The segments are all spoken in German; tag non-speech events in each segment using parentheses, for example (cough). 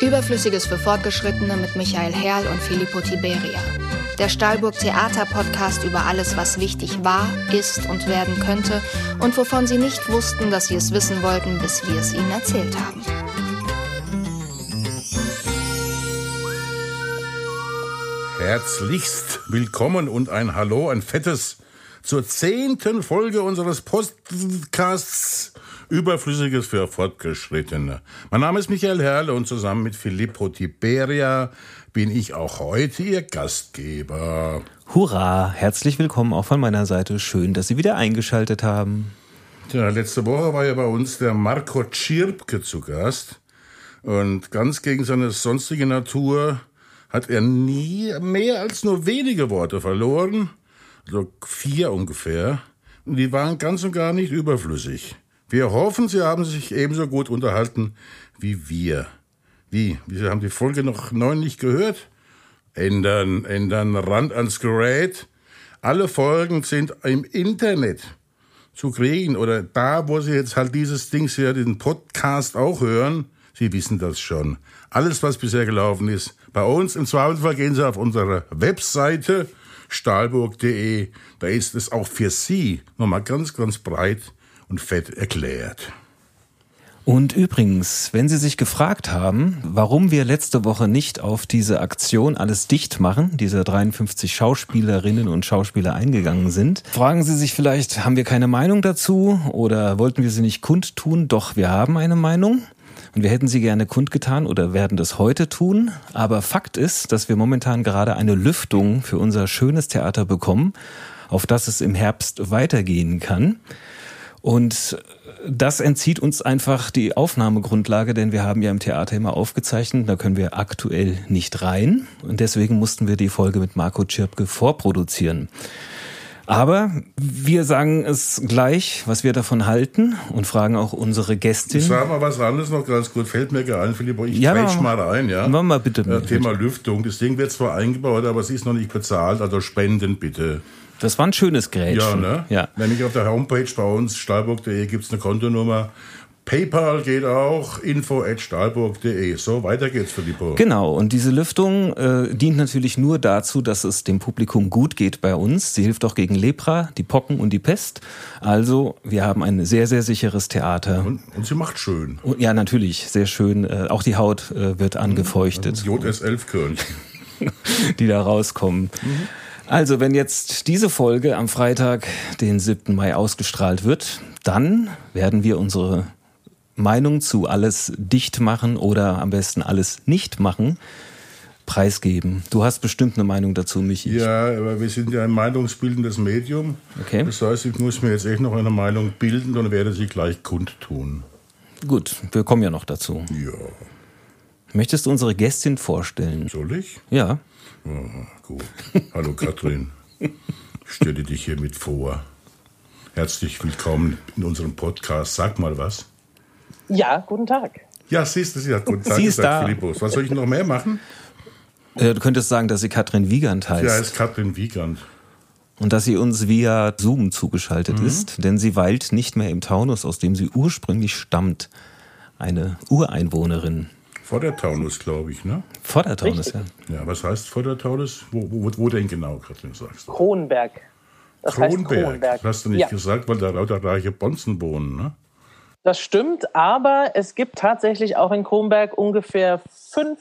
Überflüssiges für Fortgeschrittene mit Michael Herrl und Filippo Tiberia. Der Stahlburg Theater Podcast über alles, was wichtig war, ist und werden könnte und wovon Sie nicht wussten, dass Sie es wissen wollten, bis wir es Ihnen erzählt haben. Herzlichst willkommen und ein Hallo, ein fettes zur zehnten Folge unseres Podcasts Überflüssiges für Fortgeschrittene. Mein Name ist Michael Herrle und zusammen mit Filippo Tiberia bin ich auch heute Ihr Gastgeber. Hurra! Herzlich willkommen auch von meiner Seite. Schön, dass Sie wieder eingeschaltet haben. Tja, letzte Woche war ja bei uns der Marco Tschirpke zu Gast. Und ganz gegen seine sonstige Natur hat er nie mehr als nur wenige Worte verloren. So vier ungefähr. Und die waren ganz und gar nicht überflüssig. Wir hoffen, Sie haben sich ebenso gut unterhalten wie wir. Wie? Sie haben die Folge noch neun nicht gehört? Ändern, ändern, Rand ans Gerät. Alle Folgen sind im Internet zu kriegen oder da, wo Sie jetzt halt dieses Ding hier, den Podcast auch hören. Sie wissen das schon. Alles, was bisher gelaufen ist, bei uns im Zweifelsfall gehen Sie auf unsere Webseite stahlburg.de. Da ist es auch für Sie nochmal ganz, ganz breit und fett erklärt. Und übrigens, wenn Sie sich gefragt haben, warum wir letzte Woche nicht auf diese Aktion alles dicht machen, diese 53 Schauspielerinnen und Schauspieler eingegangen sind, fragen Sie sich vielleicht, haben wir keine Meinung dazu oder wollten wir sie nicht kundtun? Doch, wir haben eine Meinung. Und wir hätten sie gerne kundgetan oder werden das heute tun. Aber Fakt ist, dass wir momentan gerade eine Lüftung für unser schönes Theater bekommen, auf das es im Herbst weitergehen kann. Und das entzieht uns einfach die Aufnahmegrundlage, denn wir haben ja im Theater immer aufgezeichnet, da können wir aktuell nicht rein. Und deswegen mussten wir die Folge mit Marco Tschirpke vorproduzieren. Aber wir sagen es gleich, was wir davon halten und fragen auch unsere Gästin. Sag mal was anderes noch ganz gut. Fällt mir ein, Philipp. Ich ja, mal rein, ja. Mach mal bitte. Äh, Thema Lüftung. Das Ding wird zwar eingebaut, aber es ist noch nicht bezahlt. Also spenden bitte. Das war ein schönes Gerät. Ja, ne? Ja. Nämlich auf der Homepage bei uns, stahlburg.de, gibt es eine Kontonummer. PayPal geht auch, info at stahlburg.de. So, weiter geht's, Filippo. Genau, und diese Lüftung äh, dient natürlich nur dazu, dass es dem Publikum gut geht bei uns. Sie hilft auch gegen Lepra, die Pocken und die Pest. Also, wir haben ein sehr, sehr sicheres Theater. Und, und sie macht schön. Und, ja, natürlich, sehr schön. Äh, auch die Haut äh, wird angefeuchtet. JS11-Körnchen. (laughs) die da rauskommen. Mhm. Also, wenn jetzt diese Folge am Freitag, den 7. Mai, ausgestrahlt wird, dann werden wir unsere Meinung zu alles dicht machen oder am besten alles nicht machen preisgeben. Du hast bestimmt eine Meinung dazu, Michi. Ja, aber wir sind ja ein meinungsbildendes Medium. Okay. Das heißt, ich muss mir jetzt echt noch eine Meinung bilden und werde sie gleich kundtun. Gut, wir kommen ja noch dazu. Ja. Möchtest du unsere Gästin vorstellen? Soll ich? Ja. Oh, gut. Hallo Katrin. Ich stelle dich hiermit vor. Herzlich willkommen in unserem Podcast. Sag mal was. Ja, guten Tag. Ja, siehst du, sie hat guten Tag sie ist gesagt, da. Philippus. Was soll ich noch mehr machen? Äh, du könntest sagen, dass sie Katrin Wiegand heißt. Sie heißt Katrin Wiegand. Und dass sie uns via Zoom zugeschaltet mhm. ist, denn sie weilt nicht mehr im Taunus, aus dem sie ursprünglich stammt. Eine Ureinwohnerin. Vor der Taunus, glaube ich, ne? Vor der Taunus, ja. Ja, was heißt vor der Taunus? Wo, wo, wo denn genau, Katrin, sagst du? Kronberg. Das Kronberg. Heißt Kronberg. hast du nicht ja. gesagt, weil da lauter reiche Bonzen wohnen, ne? Das stimmt, aber es gibt tatsächlich auch in Kronberg ungefähr fünf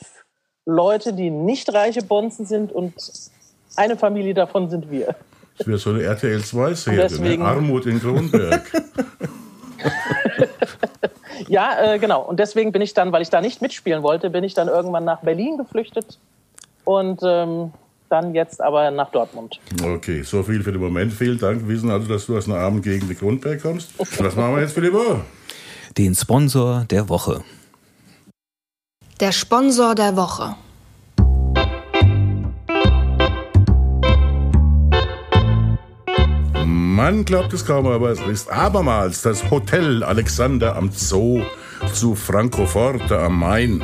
Leute, die nicht reiche Bonzen sind und eine Familie davon sind wir. Das wäre so eine RTL 2-Serie, ne? Armut in Kronberg. (laughs) (laughs) Ja, äh, genau. Und deswegen bin ich dann, weil ich da nicht mitspielen wollte, bin ich dann irgendwann nach Berlin geflüchtet und ähm, dann jetzt aber nach Dortmund. Okay, so viel für den Moment. Vielen Dank. Wir wissen also, dass du aus einer armen Gegend in Grundberg kommst. (laughs) Was machen wir jetzt für die Woche? Den Sponsor der Woche. Der Sponsor der Woche. Man glaubt es kaum, aber es ist abermals das Hotel Alexander am Zoo zu Francoforte am Main.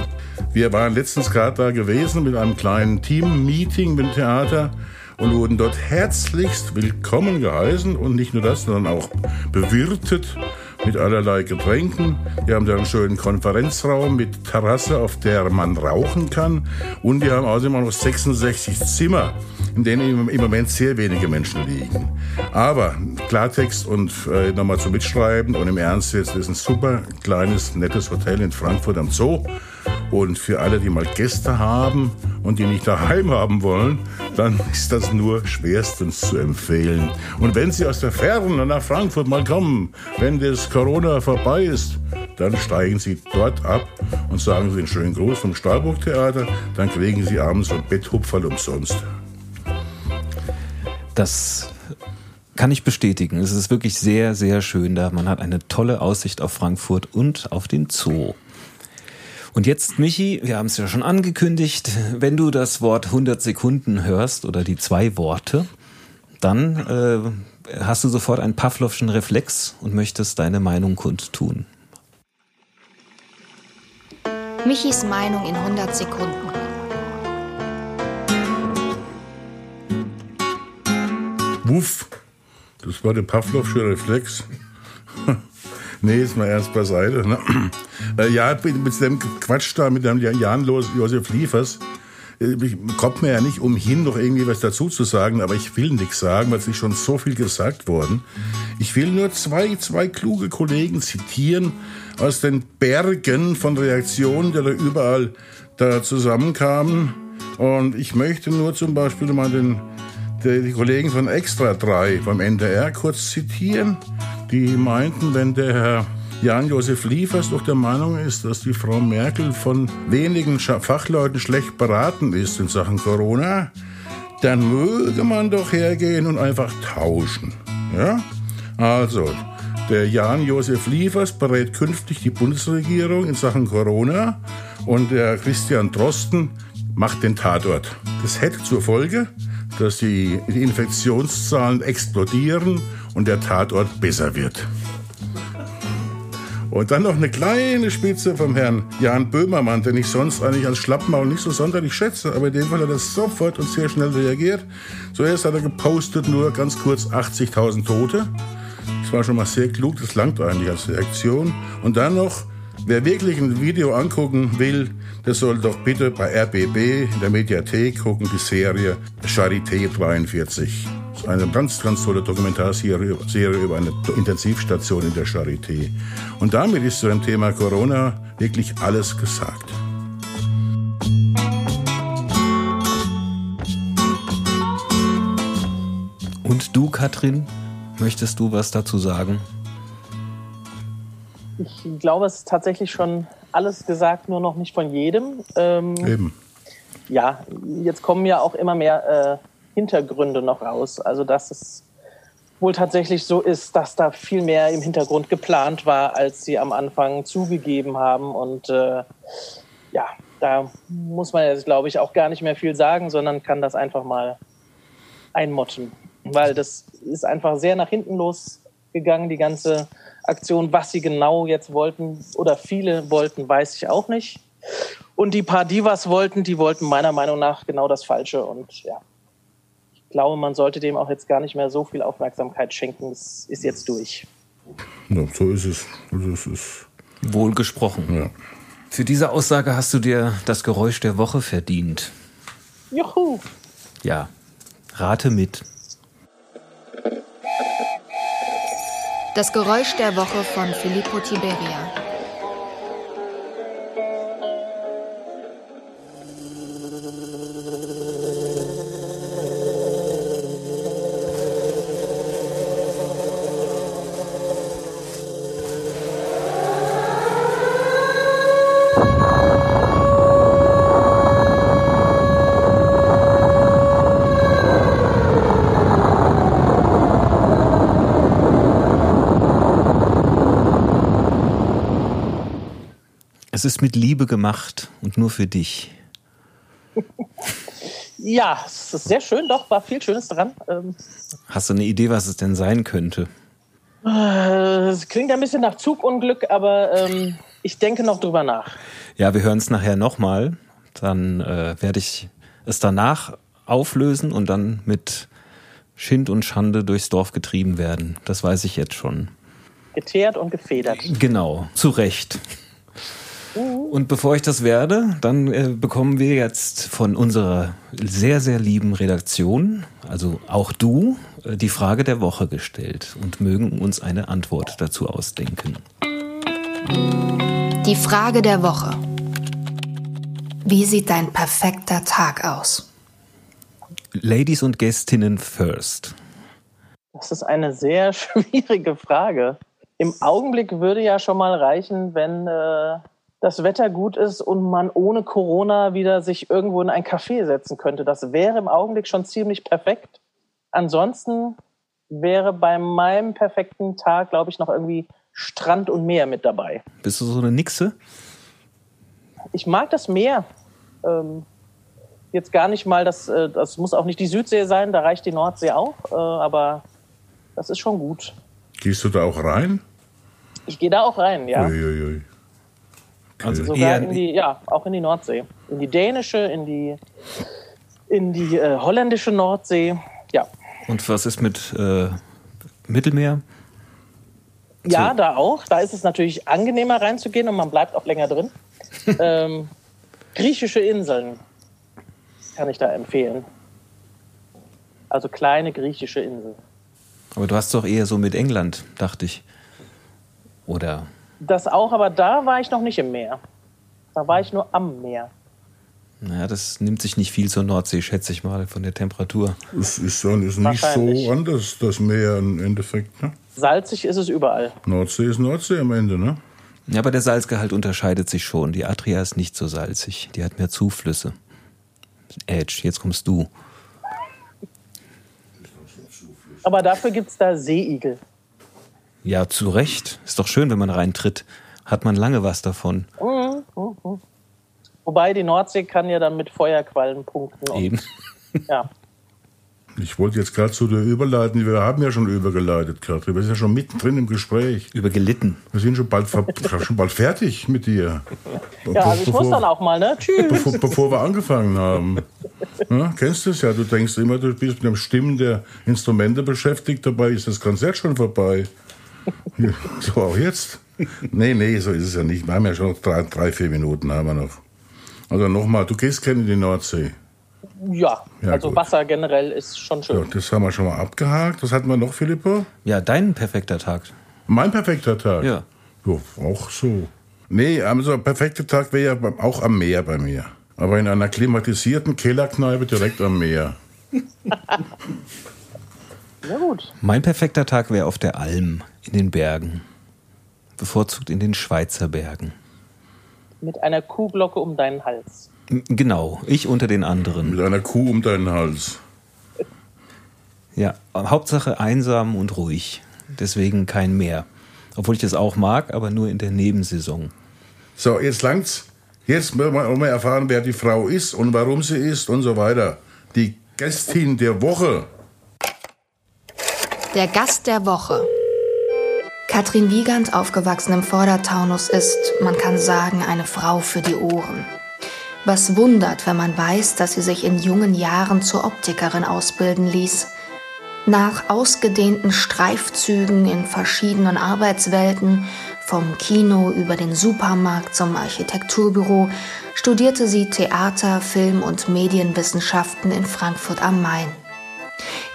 Wir waren letztens gerade da gewesen mit einem kleinen Team-Meeting mit dem Theater und wurden dort herzlichst willkommen geheißen und nicht nur das, sondern auch bewirtet mit allerlei Getränken. Die haben da einen schönen Konferenzraum mit Terrasse, auf der man rauchen kann. Und die haben außerdem auch noch 66 Zimmer, in denen im Moment sehr wenige Menschen liegen. Aber Klartext und äh, nochmal zum Mitschreiben und im Ernst jetzt ist ein super kleines, nettes Hotel in Frankfurt am Zoo. Und für alle, die mal Gäste haben und die nicht daheim haben wollen, dann (laughs) ist das nur schwerstens zu empfehlen. Und wenn Sie aus der Ferne nach Frankfurt mal kommen, wenn das Corona vorbei ist, dann steigen Sie dort ab und sagen Sie einen schönen Gruß vom Stahlburg Theater, dann kriegen Sie abends ein Betthupferl umsonst. Das kann ich bestätigen. Es ist wirklich sehr, sehr schön da. Man hat eine tolle Aussicht auf Frankfurt und auf den Zoo. Und jetzt, Michi, wir haben es ja schon angekündigt, wenn du das Wort 100 Sekunden hörst oder die zwei Worte, dann äh, hast du sofort einen Pavlovschen Reflex und möchtest deine Meinung kundtun. Michis Meinung in 100 Sekunden. Wuff, das war der Pavlovsche Reflex. (laughs) nee, ist mal erst beiseite. Ne? (clears throat) Äh, ja, mit dem Quatsch da, mit dem Jan Josef Liefers, äh, kommt mir ja nicht umhin, noch irgendwie was dazu zu sagen, aber ich will nichts sagen, weil es ist schon so viel gesagt worden. Ich will nur zwei, zwei kluge Kollegen zitieren aus den Bergen von Reaktionen, die da überall da zusammenkamen. Und ich möchte nur zum Beispiel mal den, die Kollegen von Extra 3 beim NDR kurz zitieren. Die meinten, wenn der Herr Jan-Josef Liefers doch der Meinung ist, dass die Frau Merkel von wenigen Fachleuten schlecht beraten ist in Sachen Corona, dann möge man doch hergehen und einfach tauschen. Ja? Also, der Jan-Josef Liefers berät künftig die Bundesregierung in Sachen Corona und der Christian Drosten macht den Tatort. Das hätte zur Folge, dass die Infektionszahlen explodieren und der Tatort besser wird. Und dann noch eine kleine Spitze vom Herrn Jan Böhmermann, den ich sonst eigentlich als Schlappmaul nicht so sonderlich schätze. Aber in dem Fall hat er sofort und sehr schnell reagiert. Zuerst hat er gepostet, nur ganz kurz 80.000 Tote. Das war schon mal sehr klug, das langt eigentlich als Reaktion. Und dann noch, wer wirklich ein Video angucken will, der soll doch bitte bei RBB in der Mediathek gucken, die Serie Charité 43 eine ganz, ganz tolle Dokumentarserie über eine Intensivstation in der Charité. Und damit ist zu dem Thema Corona wirklich alles gesagt. Und du, Katrin, möchtest du was dazu sagen? Ich glaube, es ist tatsächlich schon alles gesagt, nur noch nicht von jedem. Ähm, Eben. Ja, jetzt kommen ja auch immer mehr äh, Hintergründe noch raus. Also dass es wohl tatsächlich so ist, dass da viel mehr im Hintergrund geplant war, als sie am Anfang zugegeben haben. Und äh, ja, da muss man jetzt, glaube ich, auch gar nicht mehr viel sagen, sondern kann das einfach mal einmotten. Weil das ist einfach sehr nach hinten losgegangen, die ganze Aktion. Was sie genau jetzt wollten oder viele wollten, weiß ich auch nicht. Und die paar, die was wollten, die wollten meiner Meinung nach genau das Falsche. Und ja, glaube, man sollte dem auch jetzt gar nicht mehr so viel Aufmerksamkeit schenken. Es ist jetzt durch. Ja, so ist es. So ist es. Wohl gesprochen. Ja. Für diese Aussage hast du dir das Geräusch der Woche verdient. Juhu! Ja, rate mit. Das Geräusch der Woche von Filippo Tiberia. Es ist mit Liebe gemacht und nur für dich. (laughs) Ja, es ist sehr schön, doch, war viel Schönes dran. Ähm, Hast du eine Idee, was es denn sein könnte? Äh, es klingt ein bisschen nach Zugunglück, aber ähm, ich denke noch drüber nach. Ja, wir hören es nachher nochmal. Dann äh, werde ich es danach auflösen und dann mit Schind und Schande durchs Dorf getrieben werden. Das weiß ich jetzt schon. Geteert und gefedert. Genau, zu Recht. Und bevor ich das werde, dann äh, bekommen wir jetzt von unserer sehr, sehr lieben Redaktion, also auch du, äh, die Frage der Woche gestellt und mögen uns eine Antwort dazu ausdenken. Die Frage der Woche. Wie sieht dein perfekter Tag aus? Ladies und Gästinnen first. Das ist eine sehr (laughs) schwierige Frage. Im Augenblick würde ja schon mal reichen, wenn äh, das Wetter gut ist und man ohne Corona wieder sich irgendwo in ein Café setzen könnte. Das wäre im Augenblick schon ziemlich perfekt. Ansonsten wäre bei meinem perfekten Tag, glaube ich, noch irgendwie Strand und Meer mit dabei. Bist du so eine Nixe? Ich mag das Meer. Ähm, jetzt gar nicht mal, das, äh, das muss auch nicht die Südsee sein, da reicht die Nordsee auch, äh, aber das ist schon gut. Gehst du da auch rein? Ich gehe da auch rein, ja. Uiuiui. Also Sogar in die, ja, auch in die Nordsee. In die dänische, in die, in die äh, holländische Nordsee. Ja. und was ist mit äh, Mittelmeer? ja, da auch. Da ist es natürlich angenehmer reinzugehen und man bleibt auch länger drin. (laughs) ähm, griechische Inseln kann ich da empfehlen. Also kleine griechische Inseln. Aber du hast doch eher so mit England, dachte ich. Oder Das auch, aber da war ich noch nicht im Meer. Da war ich nur am Meer. naja, das nimmt sich nicht viel zur Nordsee, schätze ich mal, von der Temperatur. Es ist, dann- ist nicht so anders, das Meer im Endeffekt. Ne? Salzig ist es überall. Nordsee ist Nordsee am Ende, ne? Ja, aber der Salzgehalt unterscheidet sich schon. Die Adria ist nicht so salzig. Die hat mehr Zuflüsse. Edge, jetzt kommst du. Aber dafür gibt es da Seeigel. Ja, zu Recht. Ist doch schön, wenn man reintritt. Hat man lange was davon. Wobei die Nordsee kann ja dann mit Feuerquallen punkten. Und, Eben. (laughs) Ja. Ich wollte jetzt gerade zu dir überleiten. Wir haben ja schon übergeleitet, Katrin. Wir sind ja schon mittendrin im Gespräch. Über gelitten. Wir sind schon bald, (laughs) schon bald fertig mit dir. ja, also ich muss dann auch mal, ne? Tschüss. Bevor, bevor wir angefangen haben. Ja, kennst du es ja? Du denkst immer, du bist mit dem Stimmen der Instrumente beschäftigt. Dabei ist das Konzert schon vorbei. Ja, So auch jetzt. Nee, nee, so ist es ja nicht. Wir haben ja schon noch drei, drei vier Minuten haben wir noch. Also nochmal, du gehst gerne in die Nordsee. Ja, Ja, also gut. Wasser generell ist schon Ja, schön. das haben wir schon mal abgehakt. Was hatten wir noch, Philippa? Ja, dein perfekter Tag. Mein perfekter Tag. Ja. Ja, auch so. Nee, also ein perfekter Tag wäre ja auch am Meer bei mir. Aber in einer klimatisierten Kellerkneipe direkt am Meer. (laughs) Na gut. Mein perfekter Tag wäre auf der Alm in den Bergen. Bevorzugt in den Schweizer Bergen. Mit einer Kuhglocke um deinen Hals. Genau, ich unter den anderen. Mit einer Kuh um deinen Hals. Ja, Hauptsache einsam und ruhig. Deswegen kein Meer. Obwohl ich das auch mag, aber nur in der Nebensaison. So, jetzt langt's. Jetzt wollen wir auch mal erfahren, wer die Frau ist und warum sie ist und so weiter. Die Gästin der Woche. Der Gast der Woche. Katrin Wiegand, aufgewachsen im Vordertaunus, ist, man kann sagen, eine Frau für die Ohren. Was wundert, wenn man weiß, dass sie sich in jungen Jahren zur Optikerin ausbilden ließ. Nach ausgedehnten Streifzügen in verschiedenen Arbeitswelten, vom Kino über den Supermarkt zum Architekturbüro, studierte sie Theater, Film und Medienwissenschaften in Frankfurt am Main.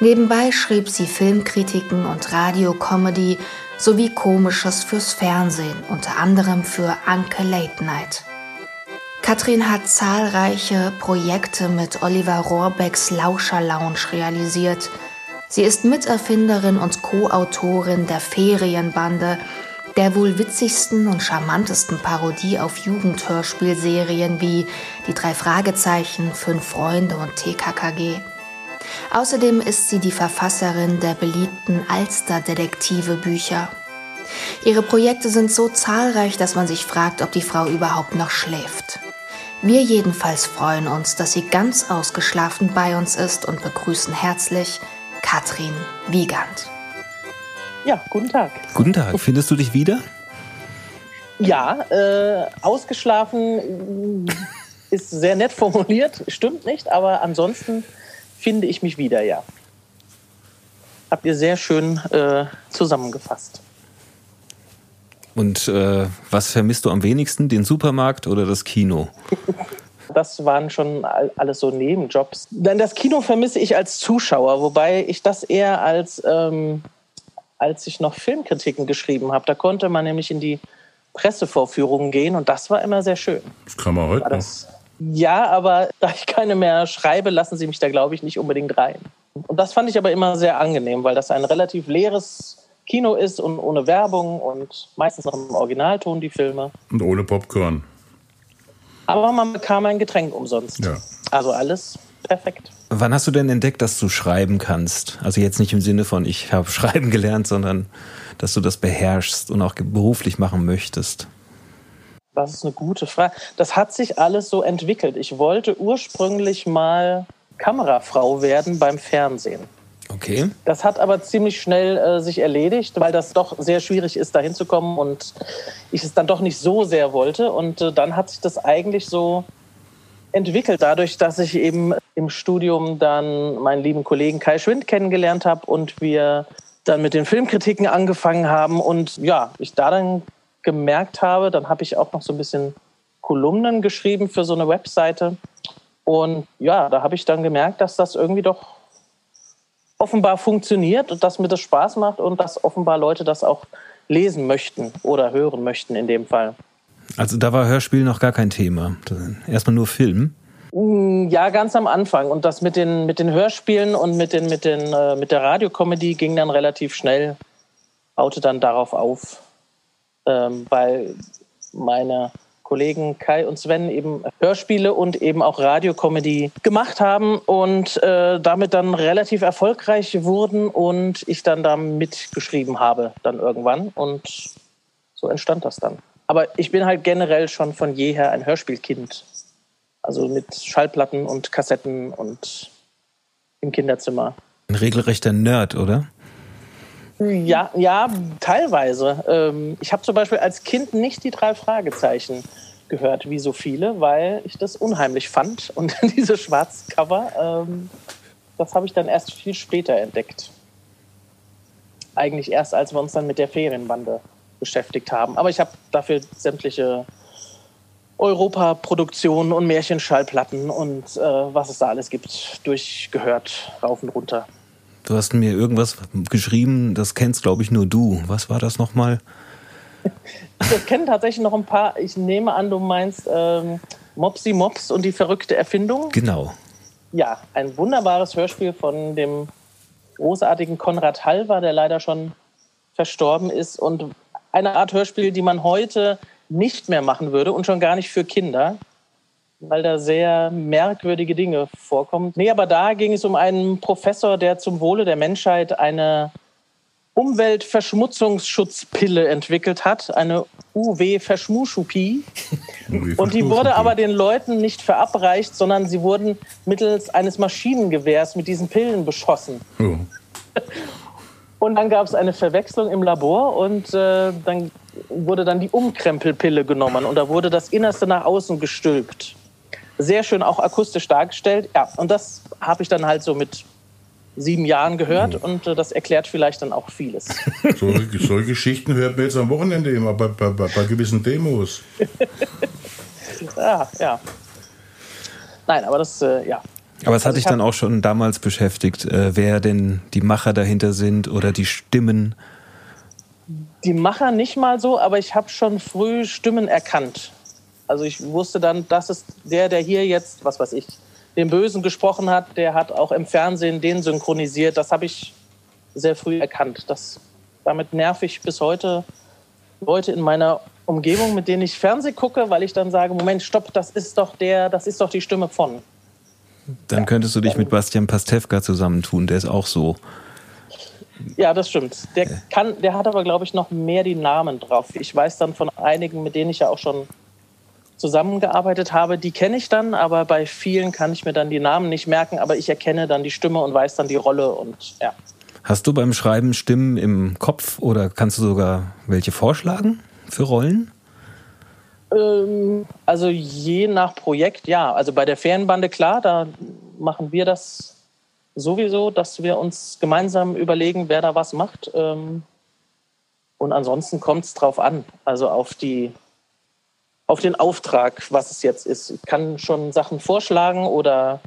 Nebenbei schrieb sie Filmkritiken und Radiocomedy sowie Komisches fürs Fernsehen, unter anderem für Anke Late Night. Katrin hat zahlreiche Projekte mit Oliver Rohrbecks Lauscher Lounge realisiert. Sie ist Miterfinderin und Co-Autorin der Ferienbande, der wohl witzigsten und charmantesten Parodie auf Jugendhörspielserien wie Die drei Fragezeichen, Fünf Freunde und TKKG. Außerdem ist sie die Verfasserin der beliebten Alster-Detektive-Bücher. Ihre Projekte sind so zahlreich, dass man sich fragt, ob die Frau überhaupt noch schläft. Wir jedenfalls freuen uns, dass sie ganz ausgeschlafen bei uns ist und begrüßen herzlich Katrin Wiegand. Ja, guten Tag. Guten Tag, findest du dich wieder? Ja, äh, ausgeschlafen ist sehr nett formuliert, stimmt nicht, aber ansonsten finde ich mich wieder, ja. Habt ihr sehr schön äh, zusammengefasst. Und äh, was vermisst du am wenigsten, den Supermarkt oder das Kino? (laughs) Das waren schon alles so Nebenjobs. Denn das Kino vermisse ich als Zuschauer, wobei ich das eher als, ähm, als ich noch Filmkritiken geschrieben habe. Da konnte man nämlich in die Pressevorführungen gehen und das war immer sehr schön. Das kann man heute noch. Ja, aber (laughs) da ich keine mehr schreibe, lassen sie mich da, glaube ich, nicht unbedingt rein. Und das fand ich aber immer sehr angenehm, weil das ein relativ leeres Kino ist und ohne Werbung und meistens noch im Originalton die Filme. Und ohne Popcorn. Aber man bekam ein Getränk umsonst. Ja. Also alles perfekt. Wann hast du denn entdeckt, dass du schreiben kannst? Also jetzt nicht im Sinne von, ich habe (laughs) schreiben gelernt, sondern dass du das beherrschst und auch beruflich machen möchtest. Das ist eine gute Frage. Das hat sich alles so entwickelt. Ich wollte ursprünglich mal Kamerafrau werden beim Fernsehen. Okay. Das hat aber ziemlich schnell äh, sich erledigt, weil das doch sehr schwierig ist, da hinzukommen und ich es dann doch nicht so sehr wollte. Und äh, dann hat sich das eigentlich so entwickelt, dadurch, dass ich eben im Studium dann meinen lieben Kollegen Kai Schwind kennengelernt habe und wir dann mit den Filmkritiken angefangen haben und ja, ich da dann gemerkt habe, dann habe ich auch noch so ein bisschen Kolumnen geschrieben für so eine Webseite. Und ja, da habe ich dann gemerkt, dass das irgendwie doch offenbar funktioniert und dass mir das Spaß macht und dass offenbar Leute das auch lesen möchten oder hören möchten in dem Fall. Also da war Hörspiel noch gar kein Thema. Erstmal nur Film. Mm, ja, ganz am Anfang. Und das mit den, mit den Hörspielen und mit, den, mit, den, äh, mit der Radiokomödie ging dann relativ schnell, baute dann darauf auf, ähm, weil meine Kollegen Kai und Sven eben Hörspiele und eben auch Radiokomödie gemacht haben und äh, damit dann relativ erfolgreich wurden und ich dann da mitgeschrieben habe dann irgendwann und so entstand das dann. Aber ich bin halt generell schon von jeher ein Hörspielkind. Also mit Schallplatten und Kassetten und im Kinderzimmer. Ein regelrechter Nerd, oder? Ja, ja, teilweise. Ähm, ich habe zum Beispiel als Kind nicht die drei Fragezeichen gehört, wie so viele, weil ich das unheimlich fand. Und (laughs) diese Schwarzcover, ähm, das habe ich dann erst viel später entdeckt. Eigentlich erst, als wir uns dann mit der Ferienbande beschäftigt haben. Aber ich habe dafür sämtliche Europa-Produktionen und Märchenschallplatten und äh, was es da alles gibt, durchgehört, rauf und runter. Du hast mir irgendwas geschrieben, das kennst, glaube ich, nur du. Was war das nochmal? (laughs) Ich kenne tatsächlich noch ein paar. Ich nehme an, du meinst ähm, Mopsy Mops und die verrückte Erfindung. Genau. Ja, ein wunderbares Hörspiel von dem großartigen Konrad Halver, der leider schon verstorben ist. Und eine Art Hörspiel, die man heute nicht mehr machen würde und schon gar nicht für Kinder weil da sehr merkwürdige Dinge vorkommen. Nee, aber da ging es um einen Professor, der zum Wohle der Menschheit eine Umweltverschmutzungsschutzpille entwickelt hat, eine UW-Verschmuschupie. Und die wurde aber den Leuten nicht verabreicht, sondern sie wurden mittels eines Maschinengewehrs mit diesen Pillen beschossen. Oh. (laughs) Und dann gab es eine Verwechslung im Labor und äh, dann wurde dann die Umkrempelpille genommen und da wurde das Innerste nach außen gestülpt sehr schön auch akustisch dargestellt. Ja, und das habe ich dann halt so mit sieben Jahren gehört mhm. und äh, das erklärt vielleicht dann auch vieles. (laughs) So, solche Geschichten hört man jetzt am Wochenende immer bei, bei, bei, bei gewissen Demos. ja, (laughs) ja. Nein, aber das, äh, ja. Aber es hat also dich dann auch schon damals beschäftigt, äh, wer denn die Macher dahinter sind oder die Stimmen? Die Macher nicht mal so, aber ich habe schon früh Stimmen erkannt. Also ich wusste dann, das ist der, der hier jetzt, was weiß ich, den Bösen gesprochen hat, der hat auch im Fernsehen den synchronisiert. Das habe ich sehr früh erkannt. Das, damit nerv ich bis heute Leute in meiner Umgebung, mit denen ich Fernsehen gucke, weil ich dann sage, Moment, stopp, das ist doch der, das ist doch die Stimme von. Dann könntest du dich mit Bastian Pastewka zusammentun, der ist auch so. Ja, das stimmt. Der, kann, der hat aber, glaube ich, noch mehr die Namen drauf. Ich weiß dann von einigen, mit denen ich ja auch schon zusammengearbeitet habe, die kenne ich dann, aber bei vielen kann ich mir dann die Namen nicht merken, aber ich erkenne dann die Stimme und weiß dann die Rolle und ja. Hast du beim Schreiben Stimmen im Kopf oder kannst du sogar welche vorschlagen für Rollen? Ähm, also je nach Projekt, ja. Also bei der Ferienbande, klar, da machen wir das sowieso, dass wir uns gemeinsam überlegen, wer da was macht. Ähm, Und ansonsten kommt es drauf an, also auf die auf den Auftrag, was es jetzt ist. Ich kann schon Sachen vorschlagen oder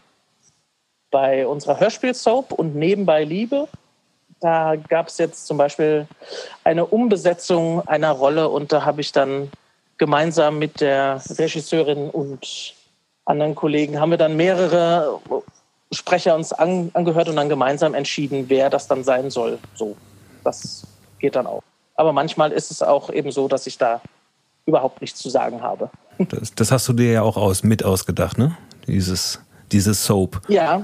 bei unserer Hörspiel-Soap und Nebenbei Liebe. Da gab es jetzt zum Beispiel eine Umbesetzung einer Rolle und da habe ich dann gemeinsam mit der Regisseurin und anderen Kollegen haben wir dann mehrere Sprecher uns an, angehört und dann gemeinsam entschieden, wer das dann sein soll. So, das geht dann auch. Aber manchmal ist es auch eben so, dass ich da überhaupt nichts zu sagen habe. Das, das hast du dir ja auch aus, mit ausgedacht, ne? Dieses, dieses Soap. Ja,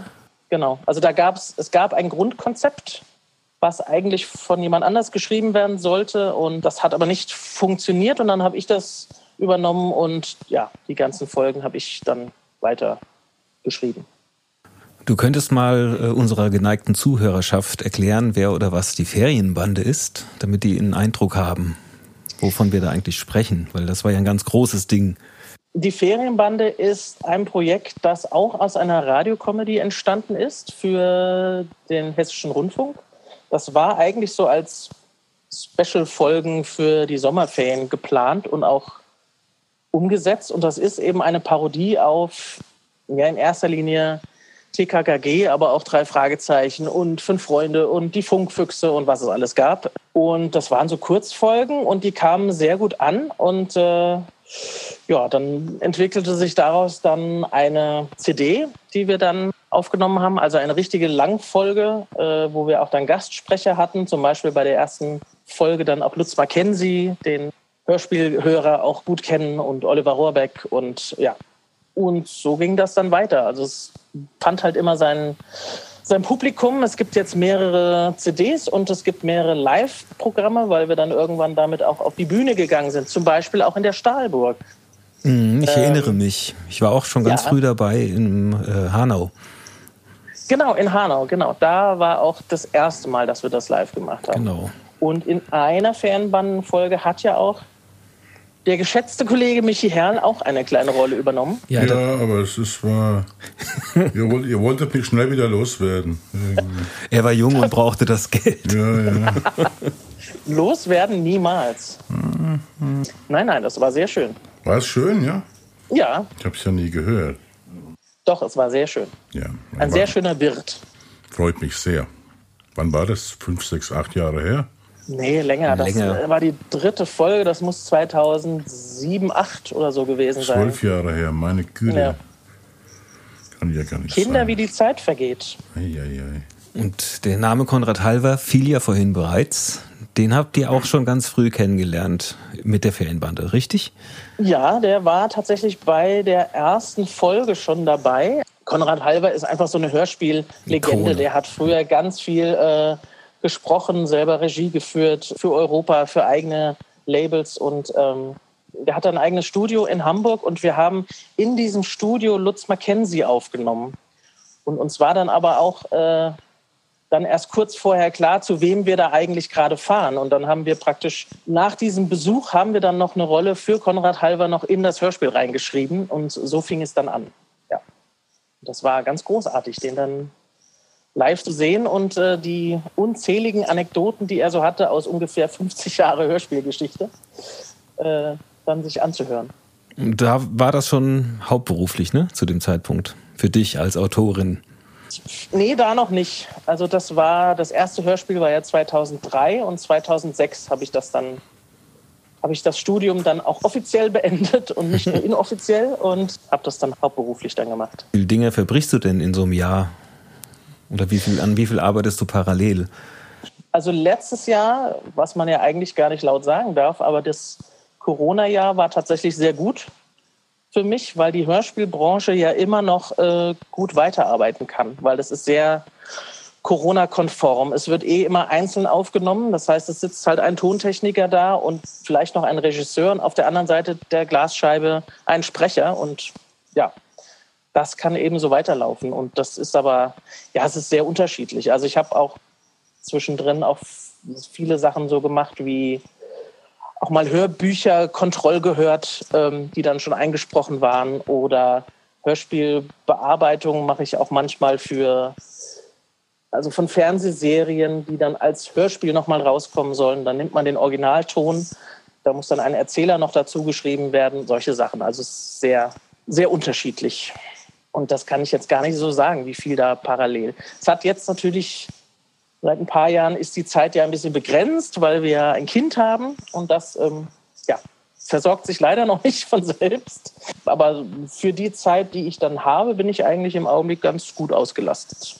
genau. Also da gab es, es gab ein Grundkonzept, was eigentlich von jemand anders geschrieben werden sollte und das hat aber nicht funktioniert und dann habe ich das übernommen und ja, die ganzen Folgen habe ich dann weiter geschrieben. Du könntest mal äh, unserer geneigten Zuhörerschaft erklären, wer oder was die Ferienbande ist, damit die einen Eindruck haben wovon wir da eigentlich sprechen, weil das war ja ein ganz großes Ding. Die Ferienbande ist ein Projekt, das auch aus einer Radiokomödie entstanden ist für den Hessischen Rundfunk. Das war eigentlich so als Special-Folgen für die Sommerferien geplant und auch umgesetzt. Und das ist eben eine Parodie auf, ja, in erster Linie TKKG, aber auch drei Fragezeichen und fünf Freunde und die Funkfüchse und was es alles gab. Und das waren so Kurzfolgen und die kamen sehr gut an. Und äh, ja, dann entwickelte sich daraus dann eine CD, die wir dann aufgenommen haben, also eine richtige Langfolge, äh, wo wir auch dann Gastsprecher hatten, zum Beispiel bei der ersten Folge dann auch Lutz Mackenzie, den Hörspielhörer auch gut kennen und Oliver Rohrbeck und ja. Und so ging das dann weiter. Also es fand halt immer sein, sein Publikum. Es gibt jetzt mehrere CDs und es gibt mehrere Live-Programme, weil wir dann irgendwann damit auch auf die Bühne gegangen sind. Zum Beispiel auch in der Stahlburg. Mhm, ich ähm, erinnere mich. Ich war auch schon ganz ja. früh dabei in äh, Hanau. Genau, in Hanau, genau. Da war auch das erste Mal, dass wir das live gemacht haben. Genau. Und in einer Fernbandenfolge hat ja auch der geschätzte Kollege Michi Herrn auch eine kleine Rolle übernommen. Ja, ja aber es ist war. (laughs) ihr, wollt, ihr wolltet mich schnell wieder loswerden. (laughs) er war jung und brauchte das Geld. Ja, ja. (laughs) loswerden niemals. Nein, nein, das war sehr schön. War es schön, ja? Ja. Ich habe es ja nie gehört. Doch, es war sehr schön. Ja. Ein sehr schöner Wirt. Freut mich sehr. Wann war das? Fünf, sechs, acht Jahre her? Nee, länger. Das länger. war die dritte Folge, das muss 2007, 2008 oder so gewesen sein. Zwölf Jahre her, meine Güte. Ja. Kann ja gar nicht Kinder, sein. wie die Zeit vergeht. Eieiei. Und der Name Konrad Halver fiel ja vorhin bereits. Den habt ihr auch schon ganz früh kennengelernt mit der Ferienbande, richtig? Ja, der war tatsächlich bei der ersten Folge schon dabei. Konrad Halver ist einfach so eine Hörspiellegende. Der hat früher ganz viel äh, gesprochen, selber Regie geführt für Europa, für eigene Labels und ähm, der hat ein eigenes Studio in Hamburg und wir haben in diesem Studio Lutz Mackenzie aufgenommen. Und uns war dann aber auch äh, dann erst kurz vorher klar, zu wem wir da eigentlich gerade fahren. Und dann haben wir praktisch nach diesem Besuch haben wir dann noch eine Rolle für Konrad Halver noch in das Hörspiel reingeschrieben und so fing es dann an. Ja, das war ganz großartig, den dann live zu sehen und äh, die unzähligen Anekdoten, die er so hatte aus ungefähr 50 Jahre Hörspielgeschichte, äh, dann sich anzuhören. Da war das schon hauptberuflich, ne, zu dem Zeitpunkt, für dich als Autorin? Nee, da noch nicht. Also das war, das erste Hörspiel war ja 2003 und 2006 habe ich das dann, habe ich das Studium dann auch offiziell beendet und nicht nur (laughs) inoffiziell und habe das dann hauptberuflich dann gemacht. Wie viele Dinge verbrichst du denn in so einem Jahr? Oder wie viel, an wie viel arbeitest du parallel? Also letztes Jahr, was man ja eigentlich gar nicht laut sagen darf, aber das Corona-Jahr war tatsächlich sehr gut für mich, weil die Hörspielbranche ja immer noch äh, gut weiterarbeiten kann, weil das ist sehr Corona-konform. Es wird eh immer einzeln aufgenommen. Das heißt, es sitzt halt ein Tontechniker da und vielleicht noch ein Regisseur und auf der anderen Seite der Glasscheibe ein Sprecher. Und ja, das kann eben so weiterlaufen. Und das ist aber, ja, es ist sehr unterschiedlich. Also ich habe auch zwischendrin auch viele Sachen so gemacht wie auch mal Hörbücher Kontroll gehört, ähm, die dann schon eingesprochen waren oder Hörspielbearbeitung mache ich auch manchmal für also von Fernsehserien, die dann als Hörspiel nochmal rauskommen sollen. Dann nimmt man den Originalton, da muss dann ein Erzähler noch dazu geschrieben werden, solche Sachen. Also es ist sehr, sehr unterschiedlich. Und das kann ich jetzt gar nicht so sagen, wie viel da parallel. Es hat jetzt natürlich, seit ein paar Jahren ist die Zeit ja ein bisschen begrenzt, weil wir ein Kind haben und das ähm, ja, versorgt sich leider (laughs) noch nicht von selbst. Aber für die Zeit, die ich dann habe, bin ich eigentlich im Augenblick ganz gut ausgelastet.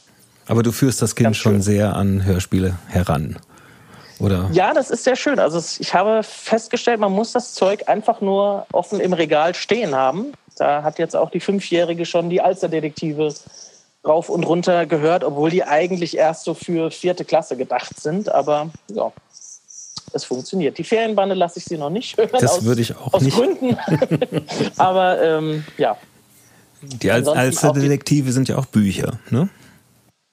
Aber du führst das Kind schon sehr an Hörspiele heran. Oder? Ja, das ist sehr schön. Also ich habe festgestellt, man muss das Zeug einfach nur offen im Regal stehen haben. Da hat jetzt auch die Fünfjährige schon die Alsterdetektive rauf und runter gehört, obwohl die eigentlich erst so für vierte Klasse gedacht sind. Aber ja, es funktioniert. Die Ferienbande lasse ich sie noch nicht hören. Das aus, würde ich auch aus nicht. Gründen. (laughs) Aber ähm, ja. Die Alsterdetektive sind ja auch Bücher, ne?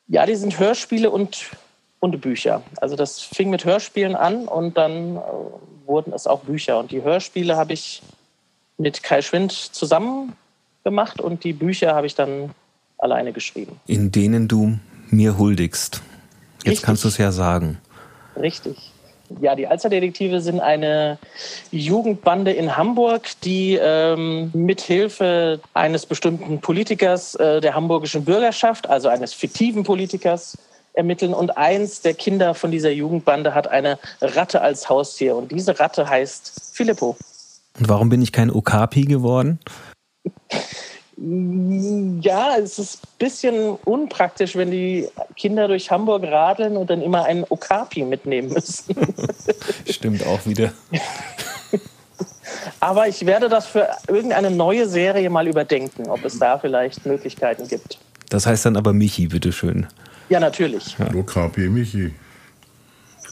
Ja, die sind Hörspiele und, und Bücher. Also das fing mit Hörspielen an und dann äh, wurden es auch Bücher. Und die Hörspiele habe ich mit Kai Schwind zusammen gemacht und die Bücher habe ich dann alleine geschrieben. In denen du mir huldigst. Jetzt Richtig. kannst du es ja sagen. Richtig. Ja, die Alsterdetektive sind eine Jugendbande in Hamburg, die ähm, mithilfe eines bestimmten Politikers äh, der hamburgischen Bürgerschaft, also eines fiktiven Politikers, ermitteln. Und eins der Kinder von dieser Jugendbande hat eine Ratte als Haustier. Und diese Ratte heißt Filippo. Und warum bin ich kein Okapi geworden? Ja, es ist ein bisschen unpraktisch, wenn die Kinder durch Hamburg radeln und dann immer einen Okapi mitnehmen müssen. (laughs) Stimmt auch wieder. (laughs) Aber ich werde das für irgendeine neue Serie mal überdenken, ob es da vielleicht Möglichkeiten gibt. Das heißt dann aber Michi, bitteschön. Ja, natürlich. Ja. Okapi Michi.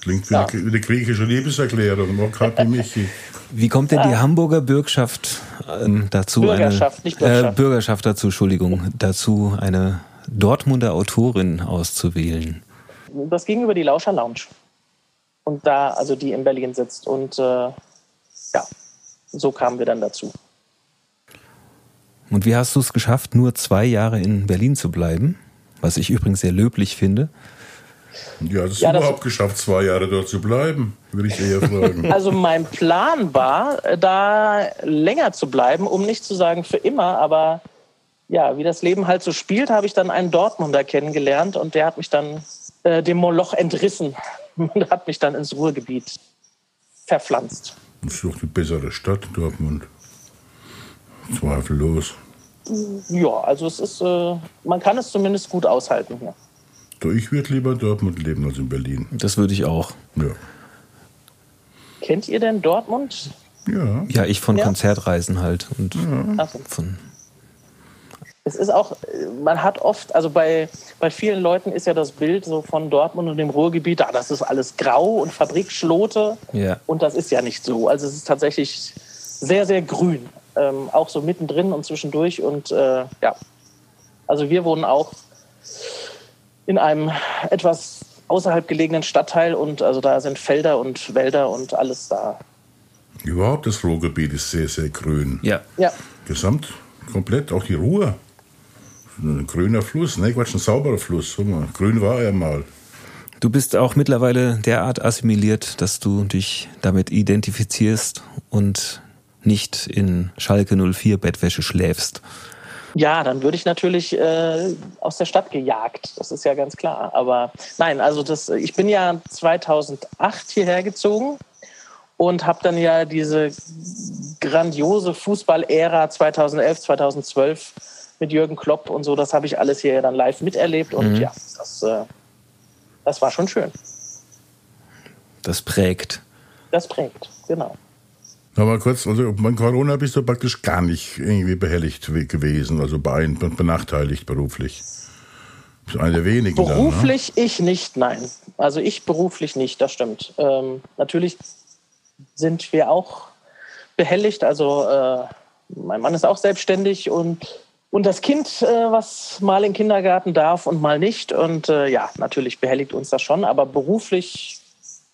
Klingt wie, ja. eine, eine griechische Liebeserklärung. Michi. (laughs) Wie kommt denn die ah. Hamburger Bürgschaft ähm, dazu? Bürgerschaft, eine, nicht Bürgschaft. Äh, Bürgerschaft dazu, Entschuldigung, dazu eine Dortmunder Autorin auszuwählen? Das ging über die Lauscher Lounge. Und da, also die in Berlin sitzt. Und äh, ja, so kamen wir dann dazu. Und wie hast du es geschafft, nur zwei Jahre in Berlin zu bleiben? Was ich übrigens sehr löblich finde. Ja, das ist ja, überhaupt das geschafft, zwei Jahre dort zu bleiben, würde ich eher fragen. (laughs) Also mein Plan war, da länger zu bleiben, um nicht zu sagen für immer, aber ja, wie das Leben halt so spielt, habe ich dann einen Dortmunder kennengelernt und der hat mich dann äh, dem Moloch entrissen (laughs) und hat mich dann ins Ruhrgebiet verpflanzt. Das ist doch die bessere Stadt, Dortmund. Zweifellos. Ja, also es ist, äh, man kann es zumindest gut aushalten hier. Ich würde lieber in Dortmund leben als in Berlin. Das würde ich auch. Ja. Kennt ihr denn Dortmund? Ja. Ja, ich von ja. Konzertreisen halt. Und ja. von es ist auch, man hat oft, also bei, bei vielen Leuten ist ja das Bild so von Dortmund und dem Ruhrgebiet, ah, das ist alles grau und Fabrikschlote. Ja. Und das ist ja nicht so. Also es ist tatsächlich sehr, sehr grün. Ähm, auch so mittendrin und zwischendurch. Und äh, ja, also wir wohnen auch in einem etwas außerhalb gelegenen Stadtteil und also da sind Felder und Wälder und alles da. Überhaupt das Ruhrgebiet ist sehr, sehr grün. Ja. ja. Gesamt, komplett, auch die Ruhr. Ein grüner Fluss, ne Quatsch, ein sauberer Fluss. Grün war er mal. Du bist auch mittlerweile derart assimiliert, dass du dich damit identifizierst und nicht in Schalke 04 Bettwäsche schläfst. Ja, dann würde ich natürlich äh, aus der Stadt gejagt. Das ist ja ganz klar. Aber nein, also das, ich bin ja 2008 hierher gezogen und habe dann ja diese grandiose Fußball-Ära 2011, 2012 mit Jürgen Klopp und so, das habe ich alles hier dann live miterlebt und mhm. ja, das, äh, das war schon schön. Das prägt. Das prägt, genau. Aber kurz, also bei Corona bist du praktisch gar nicht irgendwie behelligt gewesen, also benachteiligt beruflich. Das ist einer der wenigen. Beruflich dann, ne? ich nicht, nein. Also ich beruflich nicht, das stimmt. Ähm, natürlich sind wir auch behelligt. Also äh, mein Mann ist auch selbstständig und, und das Kind, äh, was mal in den Kindergarten darf und mal nicht. Und äh, ja, natürlich behelligt uns das schon, aber beruflich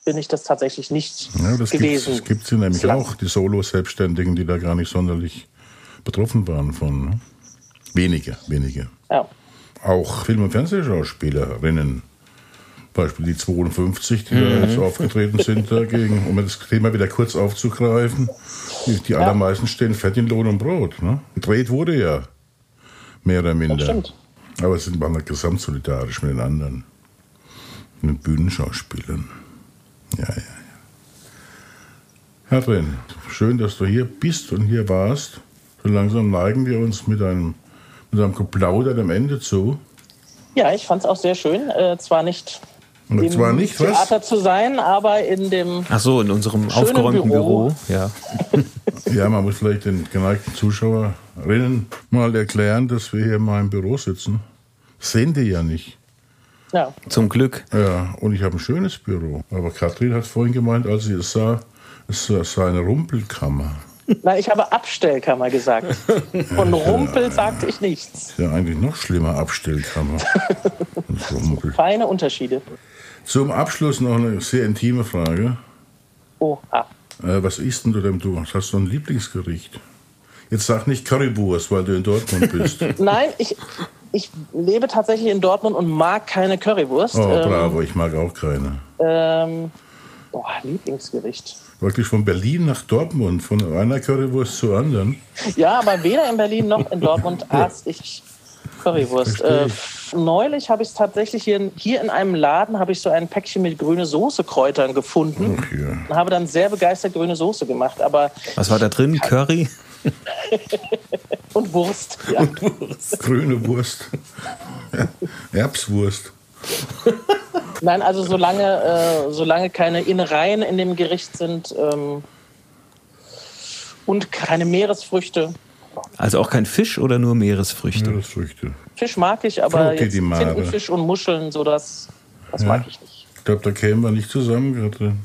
bin ich das tatsächlich nicht ja, das gewesen. Es gibt sie nämlich Bislang. auch, die Solo-Selbstständigen, die da gar nicht sonderlich betroffen waren von. Ne? Wenige, wenige. Ja. Auch Film- und Fernsehschauspielerinnen Beispiel die 52, die da jetzt aufgetreten sind dagegen, um das Thema wieder kurz aufzugreifen. Die, die allermeisten stehen fett in Lohn und Brot. Ne? Gedreht wurde ja. Mehr oder minder. stimmt. Aber es sind waren halt gesamtsolidarisch mit den anderen. Mit den Bühnenschauspielern. Ja, ja, ja. Herrin, schön, dass du hier bist und hier warst. So langsam neigen wir uns mit einem, mit einem Geplauder dem Ende zu. Ja, ich fand es auch sehr schön. Äh, zwar nicht im zwar nicht, was? Theater zu sein, aber in dem Ach so, in unserem Schönen aufgeräumten Büro. Büro. Ja. (laughs) Ja, man muss vielleicht den geneigten Zuschauerinnen mal erklären, dass wir hier in meinem Büro sitzen. Das sehen die ja nicht. Ja, Zum Glück. Ja, und ich habe ein schönes Büro. Aber Katrin hat vorhin gemeint, als sie es sah, es sei eine Rumpelkammer. Na, ich habe Abstellkammer gesagt. (laughs) Von Rumpel sagte ich nichts. Ist ja eigentlich noch schlimmer, Abstellkammer. (laughs) Feine Unterschiede. Zum Abschluss noch eine sehr intime Frage. Oha. Äh, was isst denn du denn? Du hast du ein Lieblingsgericht? Jetzt sag nicht Currywurst, weil du in Dortmund bist. (laughs) Nein, ich, ich lebe tatsächlich in Dortmund und mag keine Currywurst. Oh, Ähm, bravo, ich mag auch keine. ähm, boah, Lieblingsgericht. Wirklich von Berlin nach Dortmund, von einer Currywurst zur anderen. Ja, aber weder in Berlin noch in Dortmund (laughs) aß ich Currywurst. Äh, neulich habe ich es tatsächlich hier, in- hier in einem Laden habe ich so ein Päckchen mit grüne Soßekräutern gefunden Ach ja. und habe dann sehr begeistert grüne Soße gemacht. Aber Was war da drin? Curry? (laughs) und Wurst. (laughs) Ja. Grüne Wurst. Ja, Erbswurst. Nein, also solange, äh, solange keine Innereien in dem Gericht sind ähm, und keine Meeresfrüchte. Also auch kein Fisch oder nur Meeresfrüchte? Meeresfrüchte. Fisch mag ich, aber jetzt. Tintenfisch und Muscheln, so das, das Ja. mag ich nicht. Ich glaube, da kämen wir nicht zusammen, Katrin.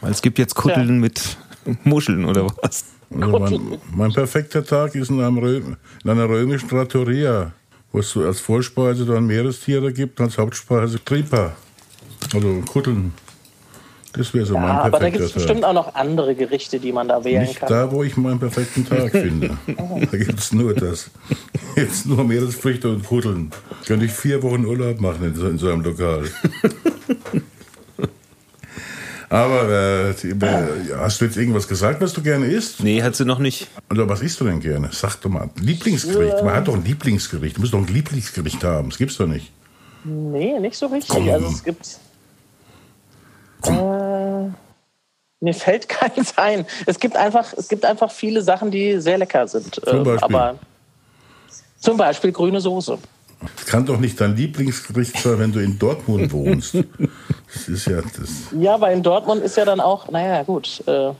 Weil es gibt jetzt Kutteln mit Muscheln oder was? Also mein, mein perfekter Tag ist in, einem Rö in einer römischen Trattoria, wo es so als Vorspeise dann Meerestiere gibt, als Hauptspeise Tripa. Also Kutteln. Das wäre so Ja, mein aber da perfekter gibt es Tag. bestimmt auch noch andere Gerichte, die man da wählen Nicht kann. da, wo ich meinen perfekten Tag (laughs) finde. Da gibt es nur das. Jetzt nur Meeresfrüchte und Kutteln. Könnte ich vier Wochen Urlaub machen in so, in so einem Lokal. (laughs) Aber äh, die- äh, hast du jetzt irgendwas gesagt, was du gerne isst? Nee, hat sie noch nicht. Oder was isst du denn gerne? Sag doch mal. Lieblingsgericht. Man hat doch ein Lieblingsgericht. Du musst doch ein Lieblingsgericht haben. Das gibt's doch nicht. Nee, nicht so richtig. Komm. Also es gibt. Äh, mir fällt (laughs) keins ein. Es gibt einfach, es gibt einfach viele Sachen, die sehr lecker sind. Zum Ähm, Beispiel? aber zum Beispiel grüne Soße. Das kann doch nicht dein Lieblingsgericht sein, wenn du in Dortmund wohnst. Das ist ja das. Ja, aber in Dortmund ist ja dann auch, naja, gut. Äh, nein,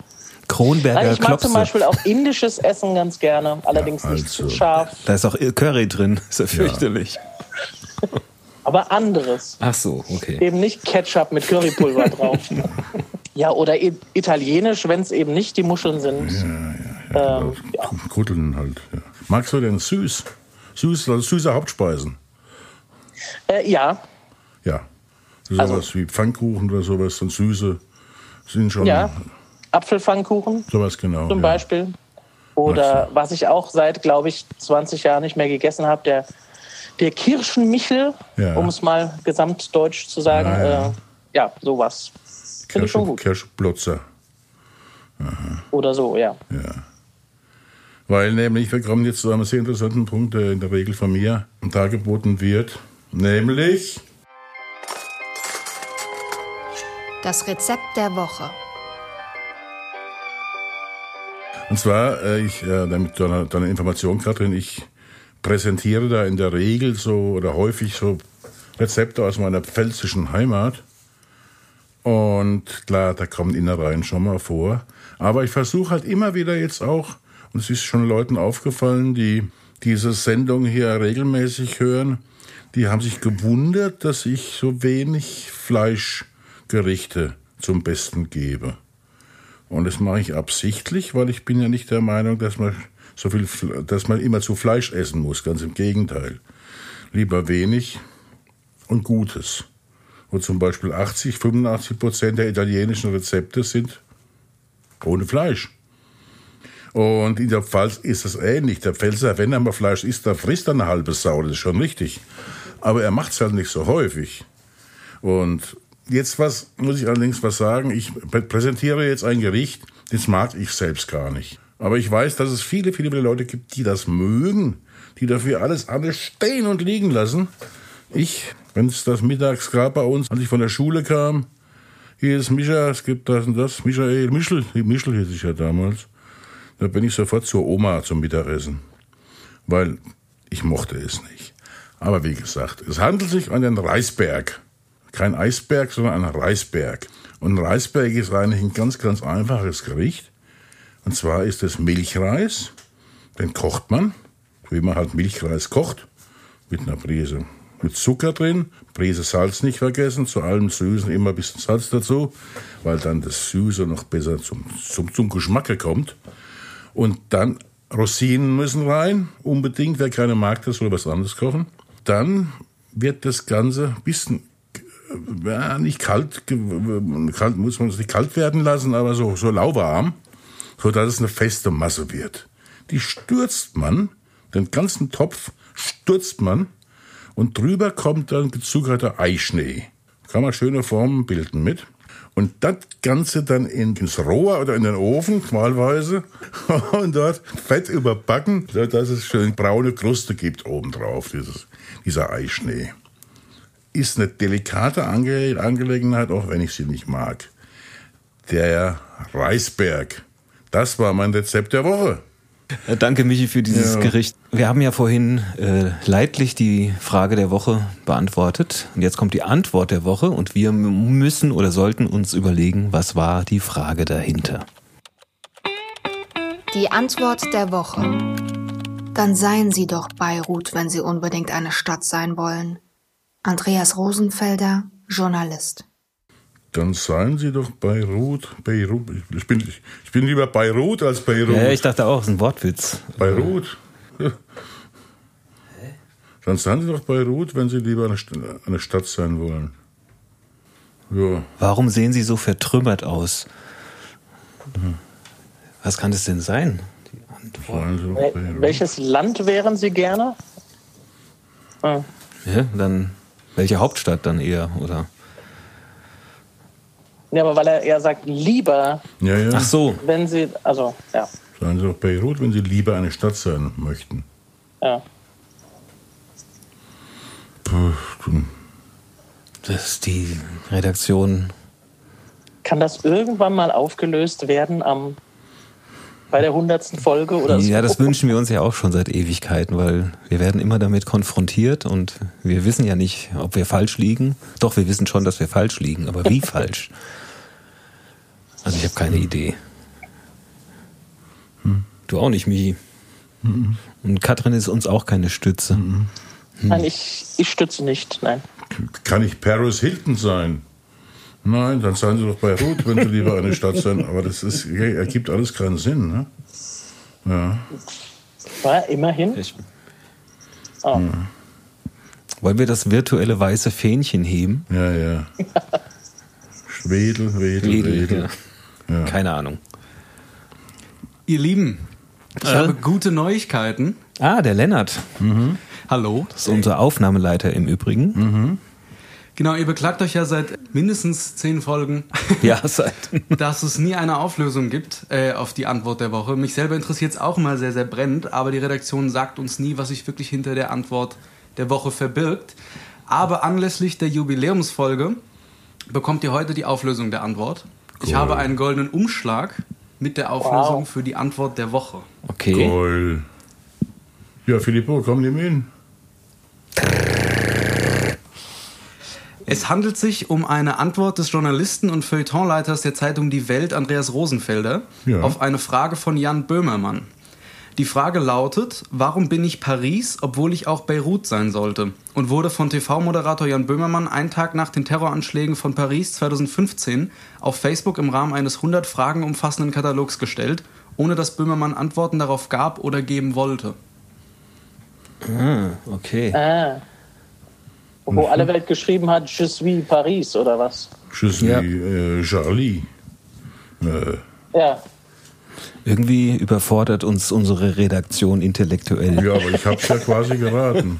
Kronberger ich mag zum Klopse. Beispiel auch indisches Essen ganz gerne, allerdings nicht also. zu scharf, Da ist auch Curry drin. (laughs) Ist ja fürchterlich. aber anderes. Ach so, okay. Eben nicht Ketchup mit Currypulver (laughs) drauf. Ja, oder italienisch, wenn es eben nicht die Muscheln sind. Ähm, ja. Kutteln halt. Ja. Magst du denn süß? Süß, also süße Hauptspeisen. Äh, ja, Ja. Sowas Also- wie Pfannkuchen oder sowas, und süße sind schon ja. Apfelpfannkuchen sowas genau. zum ja. Beispiel. Oder was ich auch seit, glaube ich, 20 Jahren nicht mehr gegessen habe, der, der Kirschenmichel, Ja. um es mal gesamtdeutsch zu sagen. Ja, Ja, ja. äh, ja sowas. Gut. Kirschblotzer. Oder so, ja. Weil nämlich, wir kommen jetzt zu einem sehr interessanten Punkt, der in der Regel von mir dargeboten wird. Nämlich, Das Rezept der Woche. und zwar, äh, ich, äh, damit deine, deine Information, Katrin, ich präsentiere da in der Regel so oder häufig so Rezepte aus meiner pfälzischen Heimat. Und klar, da kommen Innereien schon mal vor. Aber ich versuche halt immer wieder jetzt auch, und es ist schon Leuten aufgefallen, die diese Sendung hier regelmäßig hören, die haben sich gewundert, dass ich so wenig Fleischgerichte zum Besten gebe. Und das mache ich absichtlich, weil ich bin ja nicht der Meinung, dass man so viel, dass man immer zu Fleisch essen muss. Ganz im Gegenteil. Lieber wenig und Gutes. Wo zum Beispiel 80, 85 Prozent der italienischen Rezepte sind ohne Fleisch. Und in der Pfalz ist es ähnlich. Der Pfälzer, wenn er mal Fleisch isst, dann frisst er eine halbe Sau, das ist schon richtig. Aber er macht es halt nicht so häufig. Und jetzt was, muss ich allerdings was sagen. Ich präsentiere jetzt ein Gericht, das mag ich selbst gar nicht. Aber ich weiß, dass es viele, viele Leute gibt, die das mögen, die dafür alles andere stehen und liegen lassen. Ich, wenn es das mittags gab bei uns, als ich von der Schule kam, hier ist Mischa, es gibt das und das, Michael, Michel, Michel hieß ich ja damals. Da bin ich sofort zur Oma zum Mittagessen. Weil ich mochte es nicht. Aber wie gesagt, es handelt sich um einen Reisberg. Kein Eisberg, sondern ein Reisberg. Und ein Reisberg ist eigentlich ein ganz, ganz einfaches Gericht. Und zwar ist es Milchreis. Den kocht man, wie man halt Milchreis kocht, mit einer Prise mit Zucker drin, Prise Salz nicht vergessen, zu allem Süßen immer ein bisschen Salz dazu, weil dann das Süße noch besser zum, zum, zum Geschmacke kommt. Und dann Rosinen müssen rein, unbedingt, wer keine mag, das soll was anderes kochen. Dann wird das Ganze ein bisschen ja, nicht kalt, kalt muss man es nicht kalt werden lassen, aber so, so lauwarm, so dass es eine feste Masse wird. Die stürzt man, den ganzen Topf stürzt man und drüber kommt dann gezuckerter Eischnee. Kann man schöne Formen bilden mit. Und das Ganze dann ins Rohr oder in den Ofen, wahlweise, (laughs) und dort fett überbacken, sodass es schön braune Kruste gibt obendrauf, dieses, dieser Eischnee. Ist eine delikate Ange Angelegenheit, auch wenn ich sie nicht mag. Der Reisberg. Das war mein Rezept der Woche. Äh, danke, Michi, für dieses ja. Gericht. Wir haben ja vorhin äh, leidlich die Frage der Woche beantwortet. Und jetzt kommt die Antwort der Woche und wir müssen oder sollten uns überlegen, was war die Frage dahinter. Die Antwort der Woche. Dann seien Sie doch Beirut, wenn Sie unbedingt eine Stadt sein wollen. Andreas Rosenfelder, Journalist dann seien Sie doch Beirut. Beirut. Ich bin, ich bin lieber Beirut als Beirut. Ja, ich dachte auch, es ist ein Wortwitz. Beirut. Ja. Dann seien Sie doch Beirut, wenn Sie lieber eine, Stadt sein wollen. Ja. Warum sehen Sie so vertrümmert aus? Was kann das denn sein? Welches Land wären Sie gerne? Ah. Ja, dann welche Hauptstadt dann eher, oder? Ja, aber weil er eher sagt, lieber. Ja, ja. Ach so. Wenn Sie, also, ja. Sagen Sie doch Beirut, wenn Sie lieber eine Stadt sein möchten. Ja. Puh, das ist die Redaktion. Kann das irgendwann mal aufgelöst werden am bei der hundertsten Folge oder so. Ja, das wünschen wir uns ja auch schon seit Ewigkeiten, weil wir werden immer damit konfrontiert und wir wissen ja nicht, ob wir falsch liegen. Doch, wir wissen schon, dass wir falsch liegen, aber wie (laughs) falsch? Also ich habe keine Idee. Hm. Du auch nicht, Michi. Hm. Und Katrin ist uns auch keine Stütze. Hm. Nein, ich, ich stütze nicht, nein. Kann ich Paris Hilton sein? Nein, dann seien Sie doch bei Ruth, wenn Sie lieber eine Stadt sind. Aber das ist, ergibt alles keinen Sinn. Ne? Ja. War immerhin. Ich, oh. ja. Wollen wir das virtuelle weiße Fähnchen heben? Ja, ja. Schwedel, Wedel, Wedel. Wedel. Ja. Keine Ahnung. Ihr Lieben, ich äh? habe gute Neuigkeiten. Ah, der Lennart. Mhm. Hallo. Das ist unser Aufnahmeleiter im Übrigen. Mhm. Genau, ihr beklagt euch ja seit mindestens zehn Folgen, (laughs) ja, seit. (laughs) dass es nie eine Auflösung gibt äh, auf die Antwort der Woche. Mich selber interessiert es auch mal sehr, sehr brennend, aber die Redaktion sagt uns nie, was sich wirklich hinter der Antwort der Woche verbirgt. Aber anlässlich der Jubiläumsfolge bekommt ihr heute die Auflösung der Antwort. Cool. Ich habe einen goldenen Umschlag mit der Auflösung wow. für die Antwort der Woche. Okay. Cool. Ja, Filippo, komm, nimm ihn. Es handelt sich um eine Antwort des Journalisten und Feuilletonleiters der Zeitung Die Welt, Andreas Rosenfelder, ja. auf eine Frage von Jan Böhmermann. Die Frage lautet, warum bin ich Paris, obwohl ich auch Beirut sein sollte? Und wurde von TV-Moderator Jan Böhmermann einen Tag nach den Terroranschlägen von Paris 2015 auf Facebook im Rahmen eines 100 Fragen umfassenden Katalogs gestellt, ohne dass Böhmermann Antworten darauf gab oder geben wollte. Ah, okay. Ah. Wo mhm. alle Welt geschrieben hat, Je suis Paris oder was? Je suis ja. äh, Charlie. Äh. Ja. Irgendwie überfordert uns unsere Redaktion intellektuell. Ja, aber ich hab's ja quasi geraten.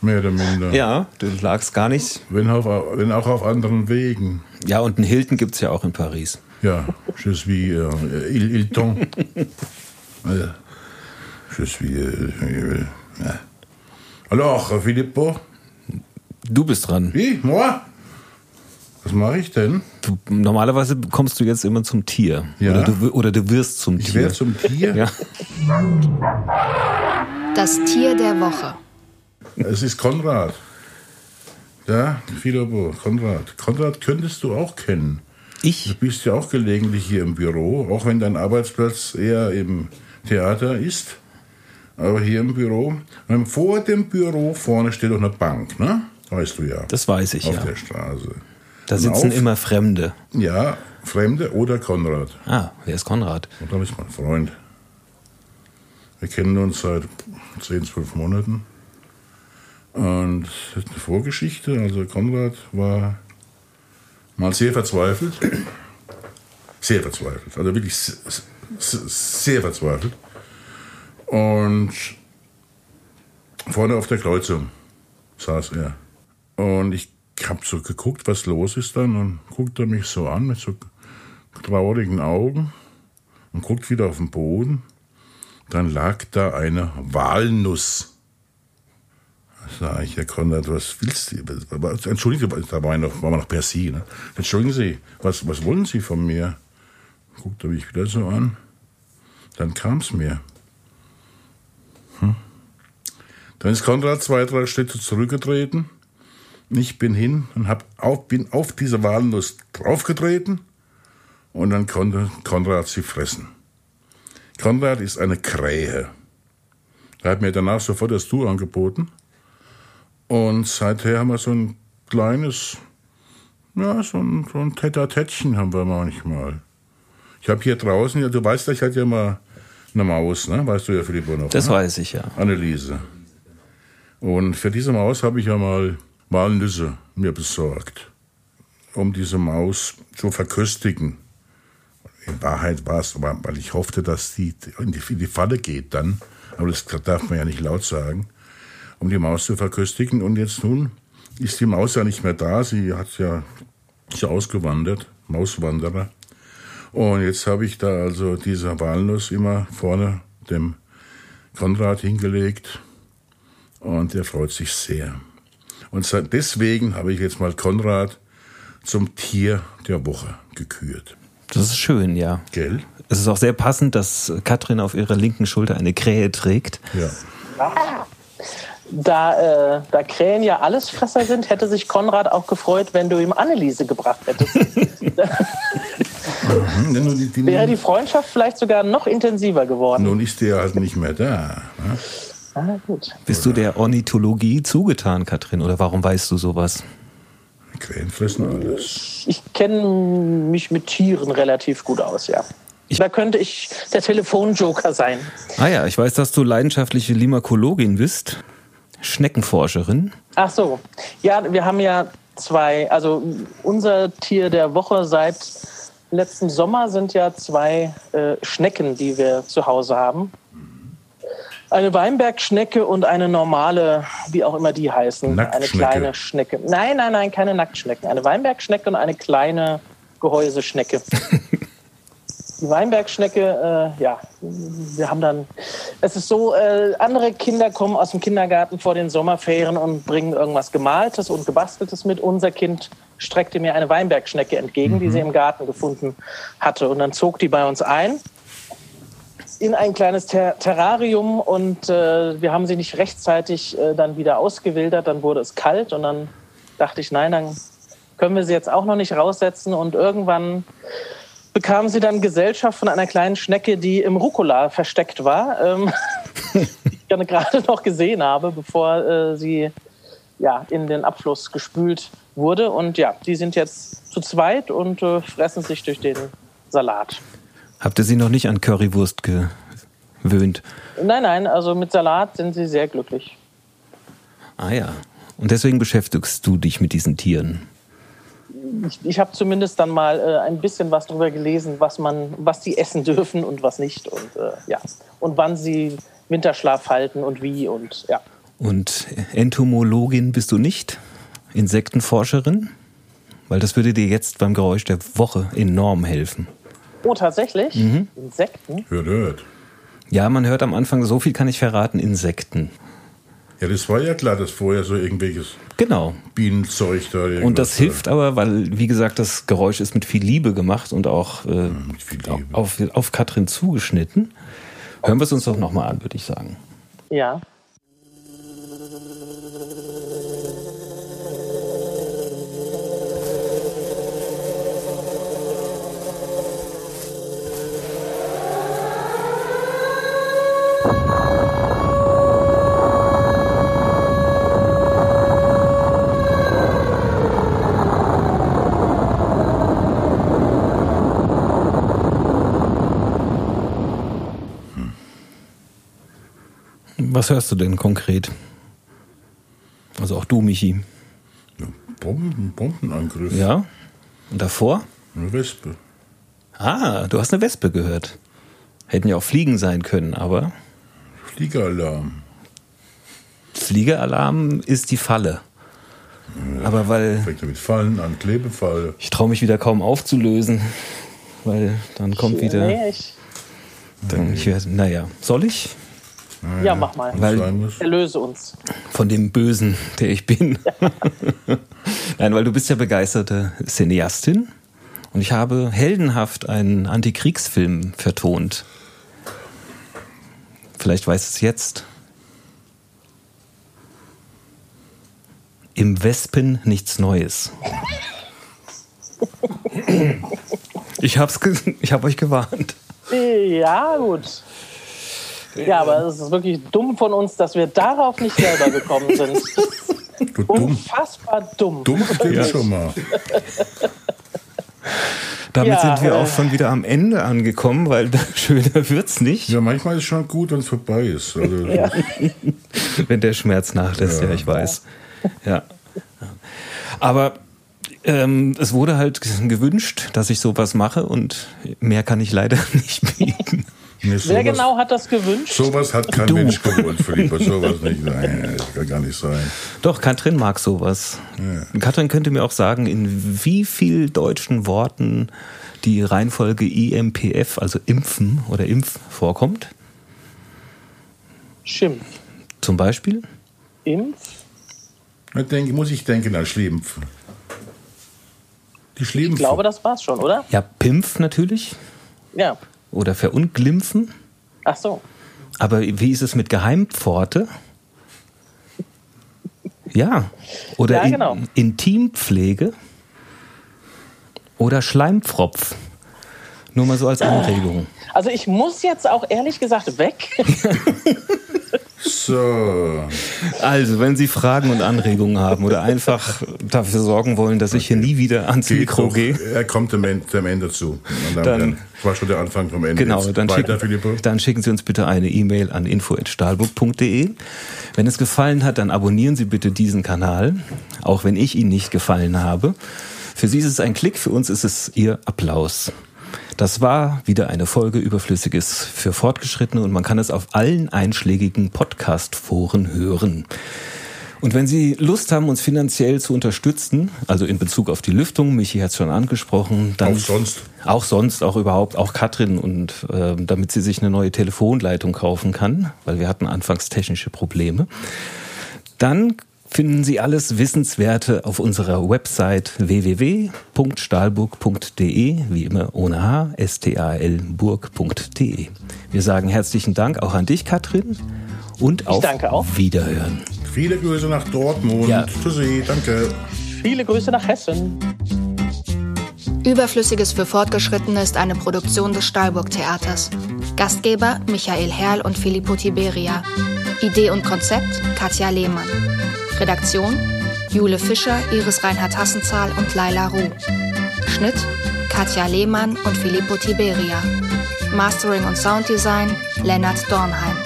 Mehr oder minder. Ja, du lagst gar nicht. Wenn, auf, wenn auch auf anderen Wegen. Ja, und einen Hilton gibt es ja auch in Paris. Ja, je suis äh, Il, Hilton. je suis. Äh, äh. Alors, Filippo? Du bist dran. Wie? Moi? Was mache ich denn? Du, normalerweise kommst du jetzt immer zum Tier. Ja. Oder, du, oder du wirst zum ich Tier. Ich werde zum Tier? Ja. Das Tier der Woche. Es ist Konrad. Ja, Filippo, Konrad. Konrad könntest du auch kennen. Ich? Du bist ja auch gelegentlich hier im Büro, auch wenn dein Arbeitsplatz eher im Theater ist. Aber hier im Büro, vor dem Büro vorne steht auch eine Bank, ne? Weißt du ja. Das weiß ich, auf ja. Auf der Straße. Da sitzen auf, immer Fremde. Ja, Fremde oder Konrad. Ah, wer ist Konrad? Konrad ist mein Freund. Wir kennen uns seit 10, 12 Monaten. Und das ist eine Vorgeschichte. Also Konrad war mal sehr verzweifelt. Sehr verzweifelt. Also wirklich sehr verzweifelt. Und vorne auf der Kreuzung saß er. Und ich habe so geguckt, was los ist dann. Und guckt er mich so an mit so traurigen Augen und guckt wieder auf den Boden. Dann lag da eine Walnuss Sag ich, Herr Konrad, was willst du? Entschuldigen Sie, da war, noch, war man noch per Sie. Ne? Entschuldigen Sie, was, was wollen Sie von mir? Guckt er mich wieder so an. Dann kam es mir. Hm? Dann ist Konrad zwei, drei Schritte zurückgetreten. Ich bin hin und hab auf, bin auf diese Walnuss draufgetreten und dann konnte Konrad sie fressen. Konrad ist eine Krähe. Er hat mir danach sofort das Du angeboten. Und seither haben wir so ein kleines, ja, so ein, so ein Tätchen haben wir manchmal. Ich habe hier draußen, ja, du weißt, ich hatte ja mal eine Maus, ne? Weißt du ja, Philipp noch. Das ne? weiß ich ja. Anneliese. Und für diese Maus habe ich ja mal Walnüsse mir besorgt, um diese Maus zu verköstigen. In Wahrheit war es, weil ich hoffte, dass die in die, Falle geht dann. Aber das darf man ja nicht laut sagen um die Maus zu verköstigen. Und jetzt nun ist die Maus ja nicht mehr da. Sie hat ja, ist ja ausgewandert, Mauswanderer. Und jetzt habe ich da also diese Walnuss immer vorne dem Konrad hingelegt. Und der freut sich sehr. Und deswegen habe ich jetzt mal Konrad zum Tier der Woche gekürt. Das ist schön, ja. Gell? Es ist auch sehr passend, dass Katrin auf ihrer linken Schulter eine Krähe trägt. Ja. Da, äh, da Krähen ja Allesfresser sind, hätte sich Konrad auch gefreut, wenn du ihm Anneliese gebracht hättest. (laughs) mhm, Wäre die Freundschaft vielleicht sogar noch intensiver geworden. Nun ist der halt nicht mehr da. Ne? Ah, gut. Bist du der Ornithologie zugetan, Katrin, oder warum weißt du sowas? Krähen fressen alles. Ich kenne mich mit Tieren relativ gut aus, ja. Ich, da könnte ich der Telefonjoker sein. Ah ja, ich weiß, dass du leidenschaftliche Limakologin bist. Schneckenforscherin. Ach so. Ja, wir haben ja zwei, also unser Tier der Woche seit letzten Sommer sind ja zwei äh, Schnecken, die wir zu Hause haben. Eine Weinbergschnecke und eine normale, wie auch immer die heißen. Eine kleine Schnecke. Nein, nein, nein, keine Nacktschnecken. Eine Weinbergschnecke und eine kleine Gehäuseschnecke. (laughs) die Weinbergschnecke, äh, ja, wir haben dann, es ist so, äh, andere Kinder kommen aus dem Kindergarten vor den Sommerferien und bringen irgendwas Gemaltes und Gebasteltes mit. Unser Kind streckte mir eine Weinbergschnecke entgegen, mhm. die sie im Garten gefunden hatte. Und dann zog die bei uns ein in ein kleines Ter Terrarium und äh, wir haben sie nicht rechtzeitig äh, dann wieder ausgewildert. Dann wurde es kalt und dann dachte ich, nein, dann können wir sie jetzt auch noch nicht raussetzen und irgendwann bekam sie dann Gesellschaft von einer kleinen Schnecke, die im Rucola versteckt war, ähm, (laughs) die ich gerade noch gesehen habe, bevor äh, sie ja, in den Abfluss gespült wurde. Und ja, die sind jetzt zu zweit und äh, fressen sich durch den Salat. Habt ihr sie noch nicht an Currywurst gewöhnt? Nein, nein, also mit Salat sind sie sehr glücklich. Ah ja. Und deswegen beschäftigst du dich mit diesen Tieren ich, ich habe zumindest dann mal äh, ein bisschen was darüber gelesen, was man, was die essen (laughs) dürfen und was nicht und äh, ja und wann sie Winterschlaf halten und wie und ja. Und Entomologin bist du nicht? Insektenforscherin? Weil das würde dir jetzt beim Geräusch der Woche enorm helfen. Oh, tatsächlich? Mhm. Insekten? Hört, hört. Ja, man hört am Anfang, so viel kann ich verraten, Insekten. Ja, das war ja klar, dass vorher so irgendwelches genau. Bienenzeug da. Und das hilft aber, weil, wie gesagt, das Geräusch ist mit viel Liebe gemacht und auch äh, ja, auf, auf Katrin zugeschnitten. Hören wir es uns doch nochmal an, würde ich sagen. Ja. Was hörst du denn konkret? Also auch du, Michi. Ja, Bomben, Bombenangriff. Ja. Und davor? Eine Wespe. Ah, du hast eine Wespe gehört. Hätten ja auch Fliegen sein können, aber. Fliegeralarm. Fliegeralarm ist die Falle. Ja, aber weil. Fängt damit Fallen an, Klebefall. Ich traue mich wieder kaum aufzulösen, weil dann kommt wieder. Dann, ich werde, naja, soll ich? Ja, ja, mach mal. Weil, Erlöse uns. Von dem Bösen, der ich bin. (laughs) Nein, weil du bist ja begeisterte Cineastin. Und ich habe heldenhaft einen Antikriegsfilm vertont. Vielleicht weiß es jetzt. Im Wespen nichts Neues. (laughs) Ich hab's, (laughs) ich hab euch gewarnt. Ja, gut. Ja, aber es ist wirklich dumm von uns, dass wir darauf nicht selber gekommen sind. Du Unfassbar dumm. Dumm stimmt ja. schon mal. Damit ja, sind wir auch schon wieder am Ende angekommen, weil (laughs) schöner wird's nicht. Ja, manchmal ist es schon gut, wenn es vorbei ist. Also, ja. (laughs) wenn der Schmerz nachlässt, ja, ja ich weiß. Ja. Aber ähm, es wurde halt gewünscht, dass ich sowas mache und mehr kann ich leider (laughs) nicht bieten. Nee, sowas, Wer genau hat das gewünscht? Sowas hat kein du. Mensch gewollt, Philippa. Sowas nicht. Nein, das kann gar nicht sein. Doch, Katrin mag sowas. Ja. Katrin könnte mir auch sagen, in wie viel deutschen Worten die Reihenfolge IMPF, also Impfen oder Impf, vorkommt. Schimpf. Zum Beispiel? Impf? Da denke, muss ich denken an Schlimpf. Die Schlimpf. Ich glaube, das war's schon, oder? Ja, Pimpf natürlich. Ja oder verunglimpfen. Ach so. Aber wie ist es mit Geheimpforte? Ja. Oder ja, genau. in, Intimpflege oder Schleimpfropf. Nur mal so als (laughs) Anregung. Also ich muss jetzt auch ehrlich gesagt weg. (laughs) So. Also, wenn Sie Fragen und Anregungen haben oder einfach dafür sorgen wollen, dass ich hier nie wieder ans Geht Mikro doch. gehe. Er kommt dem Ende, dem Ende zu. Dann, dann, war schon der Anfang vom Ende. Genau, dann, weiter, schicken, dann schicken Sie uns bitte eine E-Mail an info.stahlburg.de. Wenn es gefallen hat, dann abonnieren Sie bitte diesen Kanal, auch wenn ich Ihnen nicht gefallen habe. Für Sie ist es ein Klick, für uns ist es Ihr Applaus. Das war wieder eine Folge Überflüssiges für Fortgeschrittene und man kann es auf allen einschlägigen Podcast-Foren hören. Und wenn Sie Lust haben, uns finanziell zu unterstützen, also in Bezug auf die Lüftung, Michi hat es schon angesprochen, dann auch sonst, auch sonst, auch überhaupt, auch Katrin und äh, damit sie sich eine neue Telefonleitung kaufen kann, weil wir hatten anfangs technische Probleme, dann finden Sie alles Wissenswerte auf unserer Website www.stahlburg.de, wie immer ohne H, S-T-A-L burg.de. Wir sagen herzlichen Dank auch an dich, Katrin, und auf Wiederhören. Viele Grüße nach Dortmund. Ja. Tschüssi, danke. Viele Grüße nach Hessen. Überflüssiges für Fortgeschrittene ist eine Produktion des Stahlburg Theaters. Gastgeber Michael Herrl und Filippo Tiberia. Idee und Konzept Katja Lehmann. Redaktion Jule Fischer, Iris Reinhard Hassenzahl und Laila Ruh. Schnitt Katja Lehmann und Filippo Tiberia. Mastering und Sounddesign Lennart Dornheim.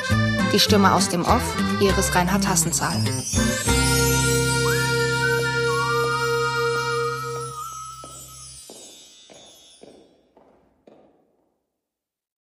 Die Stimme aus dem Off Iris Reinhard Hassenzahl.